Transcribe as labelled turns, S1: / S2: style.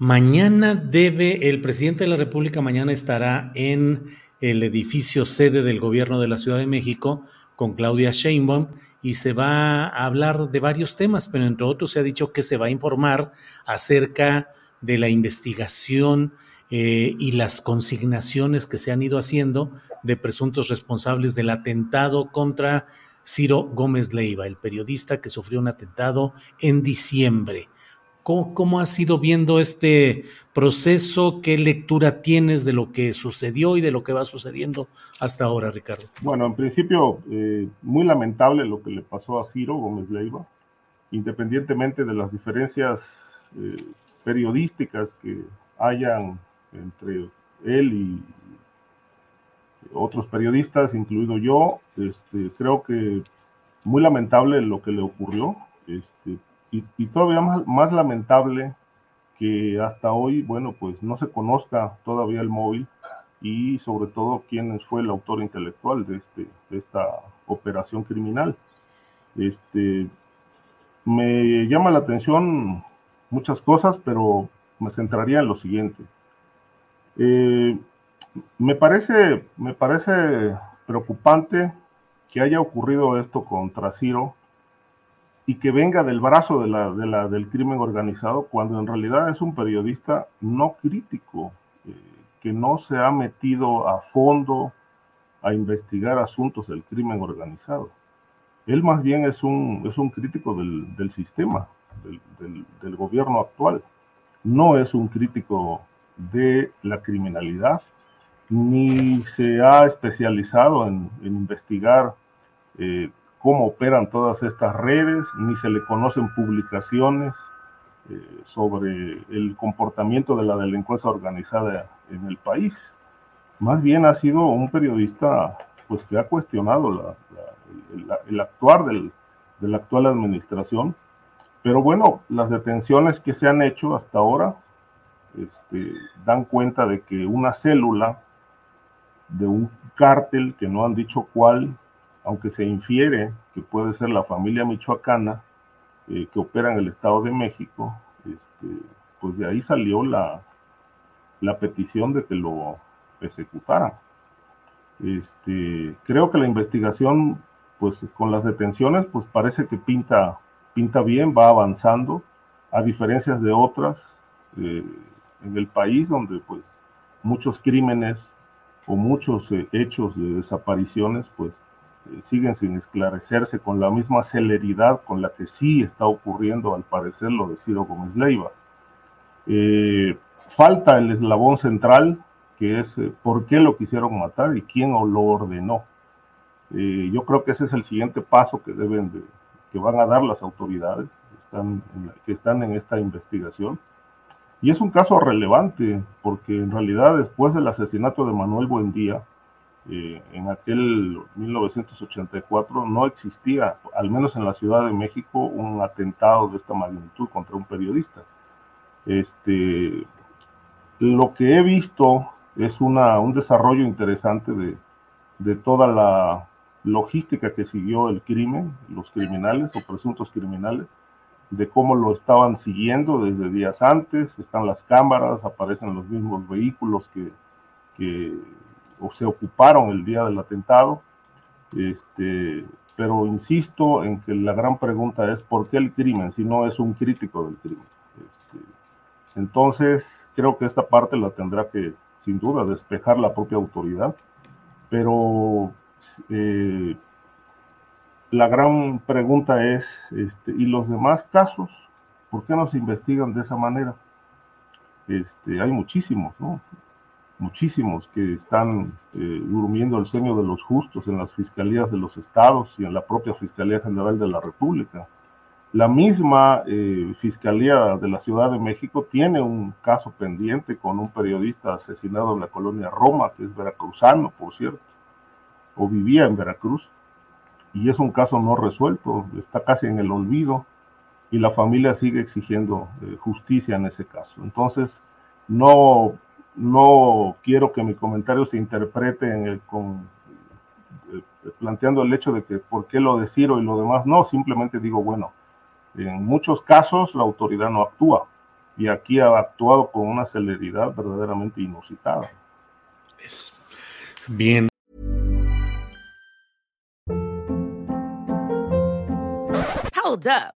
S1: Mañana debe, el presidente de la República mañana estará en el edificio sede del gobierno de la Ciudad de México con Claudia Sheinbaum y se va a hablar de varios temas, pero entre otros se ha dicho que se va a informar acerca de la investigación eh, y las consignaciones que se han ido haciendo de presuntos responsables del atentado contra Ciro Gómez Leiva, el periodista que sufrió un atentado en diciembre. ¿Cómo, has ido viendo este proceso? ¿Qué lectura tienes de lo que sucedió y de lo que va sucediendo hasta ahora, Ricardo?
S2: Bueno, en principio, eh, muy lamentable lo que le pasó a Ciro Gómez Leiva, independientemente de las diferencias eh, periodísticas que hayan entre él y otros periodistas, incluido yo, este, creo que muy lamentable lo que le ocurrió. Este, y, todavía más, lamentable que hasta hoy, bueno, pues no se conozca todavía el móvil y sobre todo quién fue el autor intelectual de, este, de esta operación criminal. Este, me llama la atención muchas cosas, pero me centraría en lo siguiente. Eh, me, parece, me parece preocupante que haya ocurrido esto contra Ciro y que venga del brazo de la, de la, del crimen organizado, cuando en realidad es un periodista no crítico, eh, que no se ha metido a fondo a investigar asuntos del crimen organizado. Él más bien es un, es un crítico del, del sistema, del, del, gobierno actual. No es un crítico de la criminalidad, ni se ha especializado en, en investigar eh, cómo operan todas estas redes, ni se le conocen publicaciones eh, sobre el comportamiento de la delincuencia organizada en el país. Más bien ha sido un periodista pues, que ha cuestionado el, actuar de la actual administración. Pero bueno, las detenciones que se han hecho hasta ahora este, dan cuenta de que una célula de un cártel, que no han dicho cuál, aunque se infiere que puede ser la familia michoacana eh, que opera en el Estado de México, este, pues de ahí salió la, petición de que lo ejecutaran. Este, creo que la investigación, pues con las detenciones, pues parece que pinta, bien, va avanzando, a diferencias de otras eh, en el país donde pues muchos crímenes o muchos eh, hechos de desapariciones, pues siguen sin esclarecerse con la misma celeridad con la que sí está ocurriendo al parecer lo de Ciro Gómez Leiva. Eh, falta el eslabón central, que es eh, por qué lo quisieron matar y quién lo ordenó. yo creo que ese es el siguiente paso que deben de, que van a dar las autoridades están que están en esta investigación. Y es un caso relevante, porque en realidad después del asesinato de Manuel Buendía, eh, en aquel 1984 no existía, al menos en la Ciudad de México, un atentado de esta magnitud contra un periodista. Este, lo que he visto es una, un desarrollo interesante de, de toda la logística que siguió el crimen, los criminales o presuntos criminales, de cómo lo estaban siguiendo desde días antes, están las cámaras, aparecen los mismos vehículos que, se ocuparon el día del atentado. Este, pero insisto en que la gran pregunta es por qué el crimen si no es un crítico del crimen. Este, entonces, creo que esta parte la tendrá que, sin duda, despejar la propia autoridad, pero eh, la gran pregunta es, este, ¿y los demás casos? ¿Por qué no se investigan de esa manera? Este, hay muchísimos, ¿no? Muchísimos que están eh, durmiendo el sueño de los justos en las fiscalías de los estados y en la propia Fiscalía General de la República. La misma eh, Fiscalía de la Ciudad de México tiene un caso pendiente con un periodista asesinado en la colonia Roma, que es veracruzano, por cierto, o vivía en Veracruz y es un caso no resuelto, está casi en el olvido y la familia sigue exigiendo eh, justicia en ese caso. Entonces, no, no quiero que mi comentario se interprete en el, con, eh, planteando el hecho de que por qué lo de Ciro y lo demás, no, simplemente digo, bueno, en muchos casos la autoridad no actúa y aquí ha actuado con una celeridad verdaderamente inusitada.
S1: Es bien.
S3: Hold up.